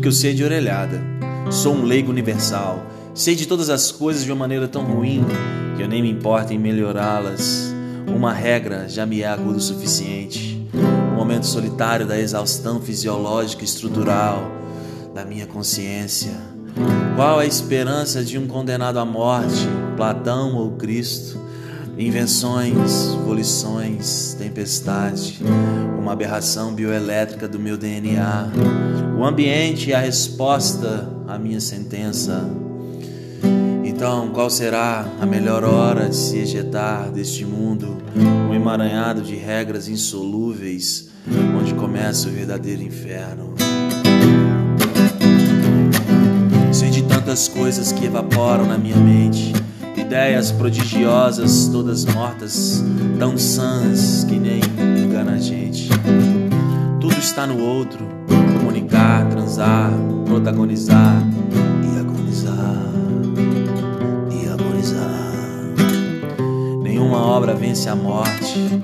Que eu sei é de orelhada. Sou um leigo universal. Sei de todas as coisas de uma maneira tão ruim que eu nem me importo em melhorá-las. Uma regra já me é agudo o suficiente. O momento solitário da exaustão fisiológica e estrutural da minha consciência. Qual a esperança de um condenado à morte, Platão ou Cristo? Invenções, volições, tempestade, uma aberração bioelétrica do meu DNA, o ambiente e a resposta à minha sentença. Então, qual será a melhor hora de se ejetar deste mundo, um emaranhado de regras insolúveis, onde começa o verdadeiro inferno? Sei de tantas coisas que evaporam na minha mente ideias prodigiosas, todas mortas, tão sãs que nem engana a gente. Tudo está no outro: comunicar, transar, protagonizar e agonizar. E agonizar. Nenhuma obra vence a morte.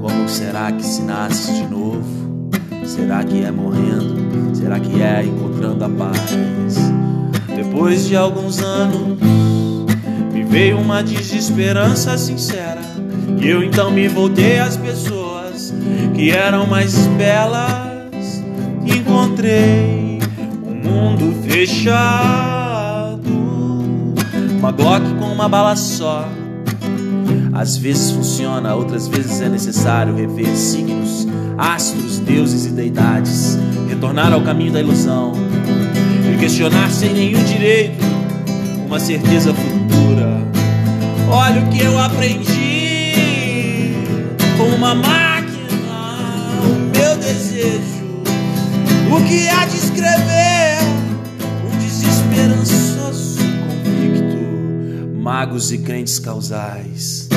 Como será que se nasce de novo? Será que é morrendo? Será que é encontrando a paz? Depois de alguns anos Veio uma desesperança sincera. E eu então me voltei às pessoas que eram mais belas. Encontrei um mundo fechado. Uma Glock com uma bala só. Às vezes funciona, outras vezes é necessário rever signos, astros, deuses e deidades, retornar ao caminho da ilusão e questionar sem nenhum direito uma certeza futura. Olha o que eu aprendi com uma máquina, o meu desejo. O que há de escrever? Um desesperançoso convicto, magos e crentes causais.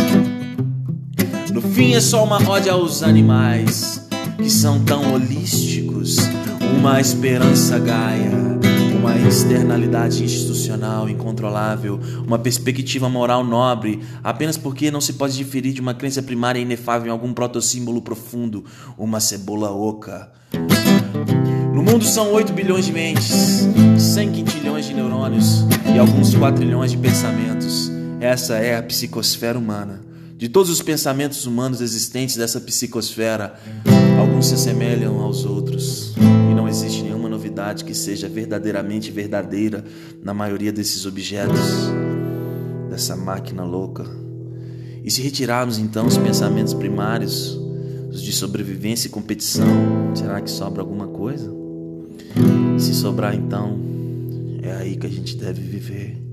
No fim é só uma ode aos animais que são tão holísticos, uma esperança gaia uma externalidade institucional incontrolável, uma perspectiva moral nobre, apenas porque não se pode diferir de uma crença primária inefável em algum protossímbolo profundo, uma cebola oca. No mundo são 8 bilhões de mentes, 100 quintilhões de neurônios e alguns 4 trilhões de pensamentos. Essa é a psicosfera humana. De todos os pensamentos humanos existentes dessa psicosfera, alguns se assemelham aos outros e não existe nenhuma novidade que seja verdadeiramente verdadeira na maioria desses objetos, dessa máquina louca. E se retirarmos então os pensamentos primários, os de sobrevivência e competição, será que sobra alguma coisa? Se sobrar então, é aí que a gente deve viver.